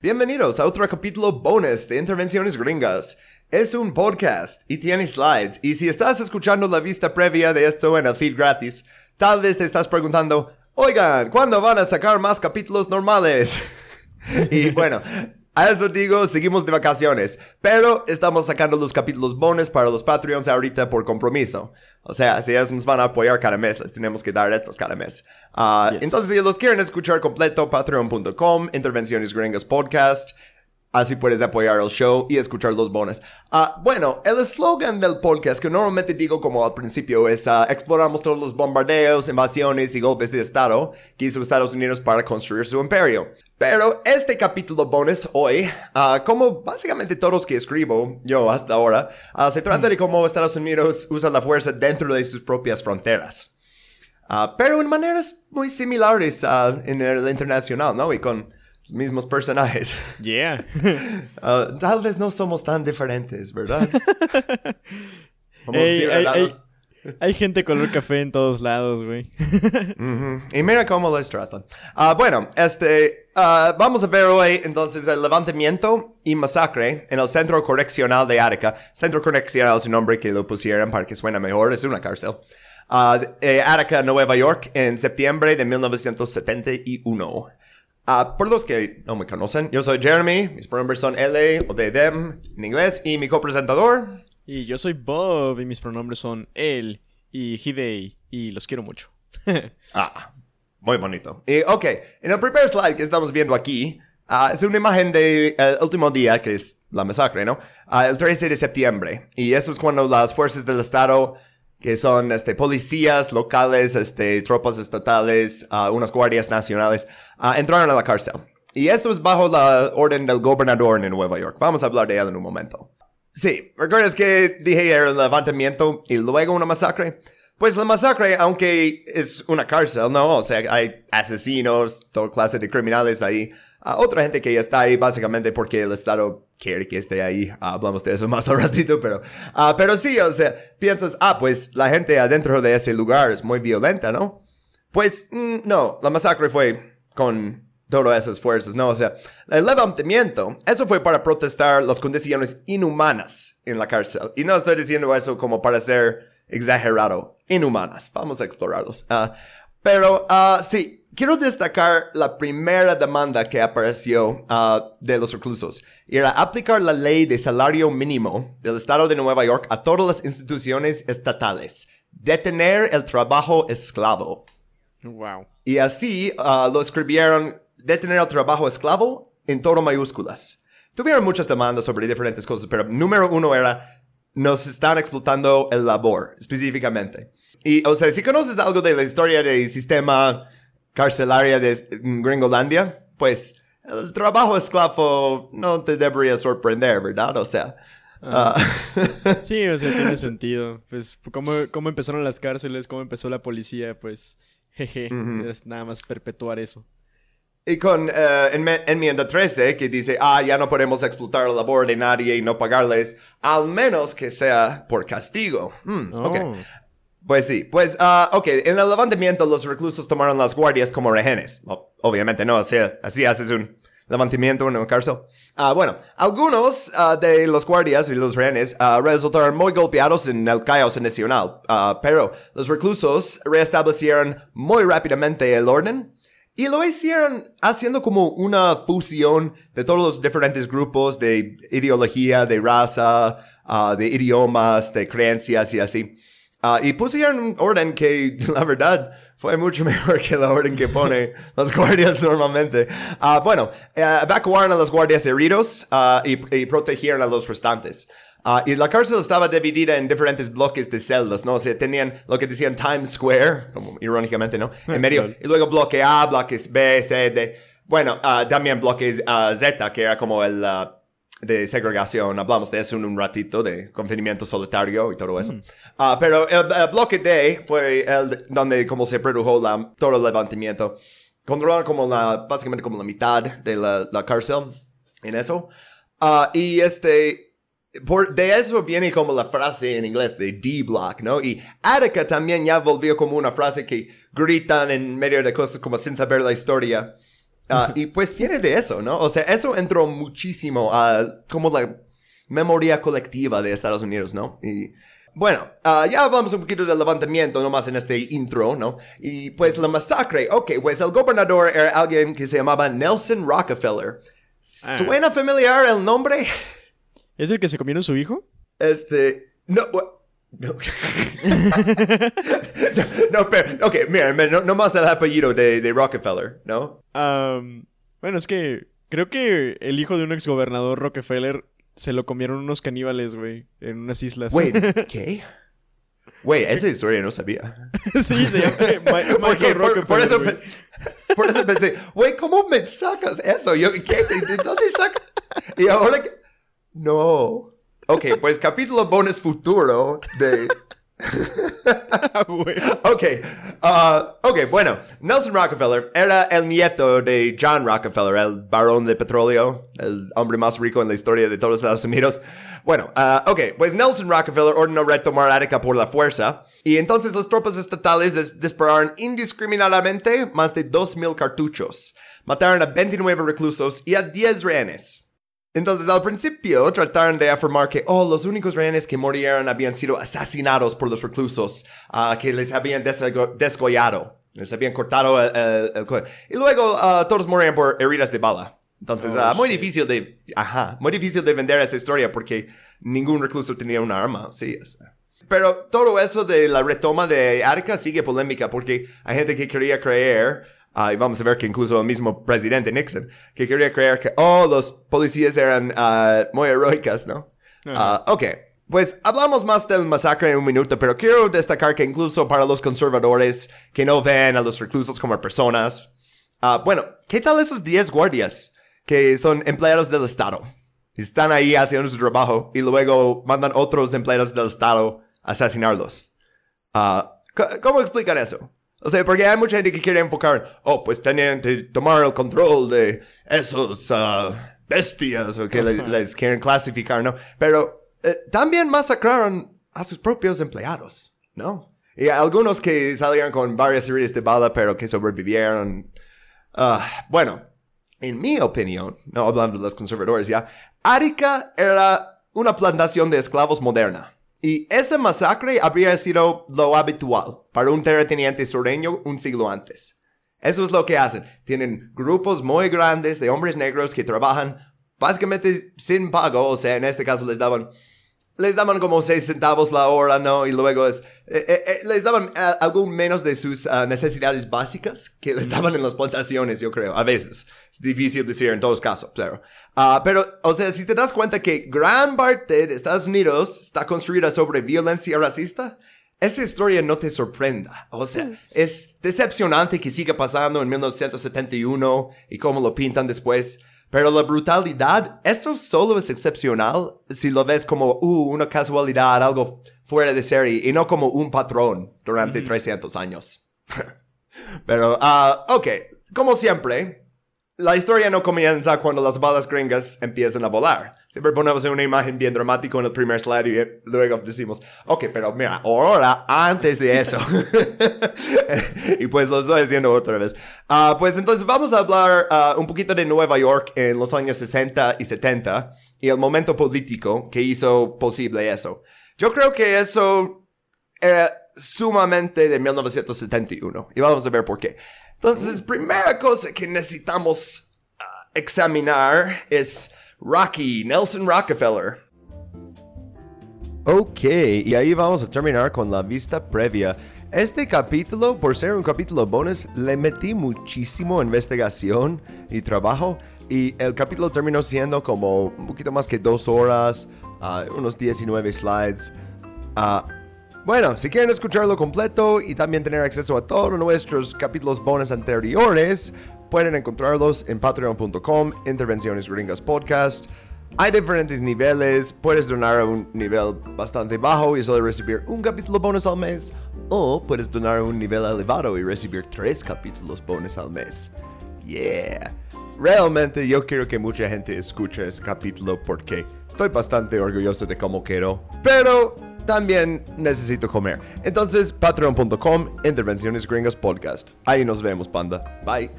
Bienvenidos a otro capítulo bonus de Intervenciones Gringas. Es un podcast y tiene slides. Y si estás escuchando la vista previa de esto en el feed gratis, tal vez te estás preguntando, oigan, ¿cuándo van a sacar más capítulos normales? y bueno, a eso digo, seguimos de vacaciones, pero estamos sacando los capítulos bonus para los Patreons ahorita por compromiso. O sea, si ellos nos van a apoyar cada mes, les tenemos que dar estos cada mes. Ah, entonces, si los quieren escuchar completo, patreon.com, Intervenciones Gringas Podcast. Así puedes apoyar el show y escuchar los bonos. Ah, bueno, el eslogan del podcast que normalmente digo como al principio es uh, exploramos todos los bombardeos, invasiones y golpes de Estado que hizo Estados Unidos para construir su imperio. Pero este capítulo bonus hoy, uh, como básicamente todos que escribo yo hasta ahora, se trata de cómo Estados Unidos usa la fuerza dentro de sus propias fronteras. pero en maneras muy similares en el internacional, ¿no? Y con mismos personajes. Yeah. Uh, tal vez no somos tan diferentes, ¿verdad? hay, gente color café en todos lados, güey. Y mira cómo les tratan. Uh, bueno, este, uh, vamos a ver hoy entonces el levantamiento y masacre en el Centro Correccional de Attica. Centro Correccional es un nombre que lo pusieron para que suene mejor, es una cárcel. Eh, Attica, Nueva York, en septiembre de 1971. Uh, por los que no me conocen, yo soy Jeremy, mis pronombres son L o de them en inglés y mi copresentador. Y yo soy Bob y mis pronombres son él y Hidei y los quiero mucho. ah, muy bonito. Y, ok, en el primer slide que estamos viendo aquí uh, es una imagen del último día, que es la masacre, ¿no? Uh, el 13 de septiembre. Y eso es cuando las fuerzas del Estado que son este, policías locales, este, tropas estatales, uh, unas guardias nacionales, uh, entraron a la cárcel. Y esto es bajo la orden del gobernador en Nueva York. Vamos a hablar de él en un momento. Sí, ¿recuerdas que dije el levantamiento y luego una masacre? Pues la masacre, aunque es una cárcel, ¿no? O sea, hay asesinos, toda clase de criminales ahí. Uh, otra gente que ya está ahí básicamente porque el Estado quiere que esté ahí. Ah, hablamos de eso más al ratito, pero, uh, pero sí, o sea, piensas, ah, pues la gente adentro de ese lugar es muy violenta, ¿no? Pues mm, no, la masacre fue con todas esas fuerzas, ¿no? O sea, el levantamiento, eso fue para protestar las condiciones inhumanas en la cárcel. Y no estoy diciendo eso como para ser exagerado, inhumanas. Vamos a explorarlos. Uh, pero sí, quiero destacar la primera demanda que apareció uh, de los reclusos. Era aplicar la ley de salario mínimo del Estado de Nueva York a todas las instituciones estatales. Detener el trabajo esclavo. Wow. Y así uh, lo escribieron detener el trabajo esclavo en todo mayúsculas. Tuvieron muchas demandas sobre diferentes cosas, pero número uno era nos están explotando el labor, específicamente. Y, o sea, si conoces algo de la historia del sistema carcelaria de Gringolandia, pues el trabajo esclavo no te debería sorprender, ¿verdad? O sea... Ah. Ah. Sí, o sea, tiene sentido. Pues, ¿cómo, ¿cómo, empezaron las cárceles? ¿Cómo empezó la policía? Pues, jeje, es nada más perpetuar eso. Y con uh, en, enmienda 13 que dice, ah, ya no podemos explotar la labor de nadie y no pagarles, al menos que sea por castigo. Mm, oh. Pues sí, pues, uh, ok, en el levantamiento los reclusos tomaron las guardias como rehenes. obviamente no, así, así haces un levantamiento en un cárcel. Bueno, algunos uh, de los guardias y los rehenes uh, resultaron muy golpeados en el caos nacional, pero los reclusos restablecieron muy rápidamente el orden y lo hicieron haciendo como una fusión de todos los diferentes grupos de ideología, de raza, de idiomas, de creencias y así. Uh, y pusieron un orden que, la verdad, fue mucho mejor que la orden que pone las guardias normalmente. Uh, bueno, uh, evacuaron a los guardias heridos y, y, protegieron a los restantes. y la cárcel estaba dividida en diferentes bloques de celdas, ¿no? O sea, tenían lo que decían Times Square, como irónicamente, ¿no? En medio. y luego bloque A, bloques B, C, D. Bueno, también bloques Z, que era como el de segregación, hablamos de eso en un ratito, de confinamiento solitario y todo eso. Mm. Ah, pero el, bloque D fue el donde como se produjo la, todo el levantamiento. Controlaron como la, básicamente como la mitad de la, la cárcel en eso. Uh, y este, por, de eso viene como la frase en inglés de D-Block, ¿no? Y Attica también ya volvió como una frase que gritan en medio de cosas como sin saber la historia. Ah, y pues viene de eso, ¿no? O sea, eso entró muchísimo a como la memoria colectiva de Estados Unidos, ¿no? Y bueno, ah, ya hablamos un poquito del levantamiento nomás en este intro, ¿no? Y pues la masacre, ok, pues el gobernador era alguien que se llamaba Nelson Rockefeller. Ah. ¿Suena familiar el nombre? ¿Es el que se comieron su hijo? Este, no, no. no, pero, ok, mira, no, no más el apellido de, de Rockefeller, ¿no? bueno, es que creo que el hijo de un exgobernador Rockefeller se lo comieron unos caníbales, güey, en unas islas. Güey, ¿qué? Güey, esa historia no sabía. sí, se llama Michael Rockefeller, por, eso, por eso pensé, güey, ¿cómo me sacas eso? Yo, ¿qué? ¿De dónde sacas? Y ahora. No. Ok, pues capítulo bonus futuro de... ok, uh, ok, bueno, Nelson Rockefeller era el nieto de John Rockefeller, el barón de petróleo, el hombre más rico en la historia de todos los Estados Unidos. Bueno, uh, ok, pues Nelson Rockefeller ordenó retomar Attica por la fuerza, y entonces las tropas estatales dispararon indiscriminadamente más de 2.000 cartuchos, mataron a 29 reclusos y a 10 rehenes. Entonces, al principio trataron de afirmar que, oh, los únicos rehenes que murieron habían sido asesinados por los reclusos, uh, que les habían desgollado, les habían cortado el, cuello. Y luego uh, todos morían por heridas de bala. Entonces, oh, uh, muy difícil de, ajá, muy difícil de vender esa historia porque ningún recluso tenía un arma, sí. Pero todo eso de la retoma de Arica sigue polémica porque hay gente que quería creer Ah, y vamos a ver que incluso el mismo presidente Nixon, que quería creer que, oh, los policías eran uh, muy heroicas, ¿no? Uh, ok, pues hablamos más del masacre en un minuto, pero quiero destacar que incluso para los conservadores que no ven a los reclusos como personas, bueno, ¿qué tal esos 10 guardias que son empleados del Estado? Están ahí haciendo su trabajo y luego mandan otros empleados del Estado a asesinarlos. ¿Cómo explicar eso? O sea, porque hay mucha gente que quiere enfocar, oh, pues tenían que tomar el control de esos uh, bestias o que les, quieren clasificar, ¿no? Pero eh, también masacraron a sus propios empleados, ¿no? Y algunos que salieron con varias heridas de bala, pero que sobrevivieron. Uh, bueno, en mi opinión, no hablando de los conservadores ya, Arica era una plantación de esclavos moderna. Y esa masacre habría sido lo habitual para un terrateniente sureño un siglo antes. Eso es lo que hacen. Tienen grupos muy grandes de hombres negros que trabajan básicamente sin pago, o sea, en este caso les daban les daban como 6 centavos la hora, ¿no? Y luego es, eh, eh, eh, les daban algo menos de sus ah, necesidades básicas que les daban en las plantaciones, yo creo, a veces. Es difícil decir en todos casos, pero... Ah, pero, o sea, si te das cuenta que gran parte de Estados Unidos está construida sobre violencia racista, esa historia no te sorprenda. O sea, es decepcionante que siga pasando en 1971 y cómo lo pintan después. Pero la brutalidad, eso solo es excepcional si lo ves como uh, una casualidad, algo fuera de serie, y no como un patrón durante 300 años. Pero, uh, ok, como siempre, la historia no comienza cuando las balas gringas empiezan a volar. Siempre ponemos una imagen bien dramática en el primer slide y luego decimos, ok, pero mira, ahora, antes de eso. y pues lo estoy diciendo otra vez. Uh, pues entonces vamos a hablar uh, un poquito de Nueva York en los años 60 y 70 y el momento político que hizo posible eso. Yo creo que eso era sumamente de 1971 y vamos a ver por qué. Entonces, primera cosa que necesitamos uh, examinar es Rocky, Nelson Rockefeller. Ok, y ahí vamos a terminar con la vista previa. Este capítulo, por ser un capítulo bonus, le metí muchísimo investigación y trabajo. Y el capítulo terminó siendo como un poquito más que dos horas, uh, unos 19 slides. Uh, bueno, si quieren escucharlo completo y también tener acceso a todos nuestros capítulos bonus anteriores, pueden encontrarlos en patreon.com, Intervenciones Gringas Podcast. Hay diferentes niveles, puedes donar a un nivel bastante bajo y solo recibir un capítulo bonus al mes, o puedes donar a un nivel elevado y recibir tres capítulos bonus al mes. Yeah. Realmente yo quiero que mucha gente escuche ese capítulo porque estoy bastante orgulloso de cómo quedó. Pero también necesito comer. Entonces, patreon.com, Intervenciones Gringas Podcast. Ahí nos vemos, panda. Bye.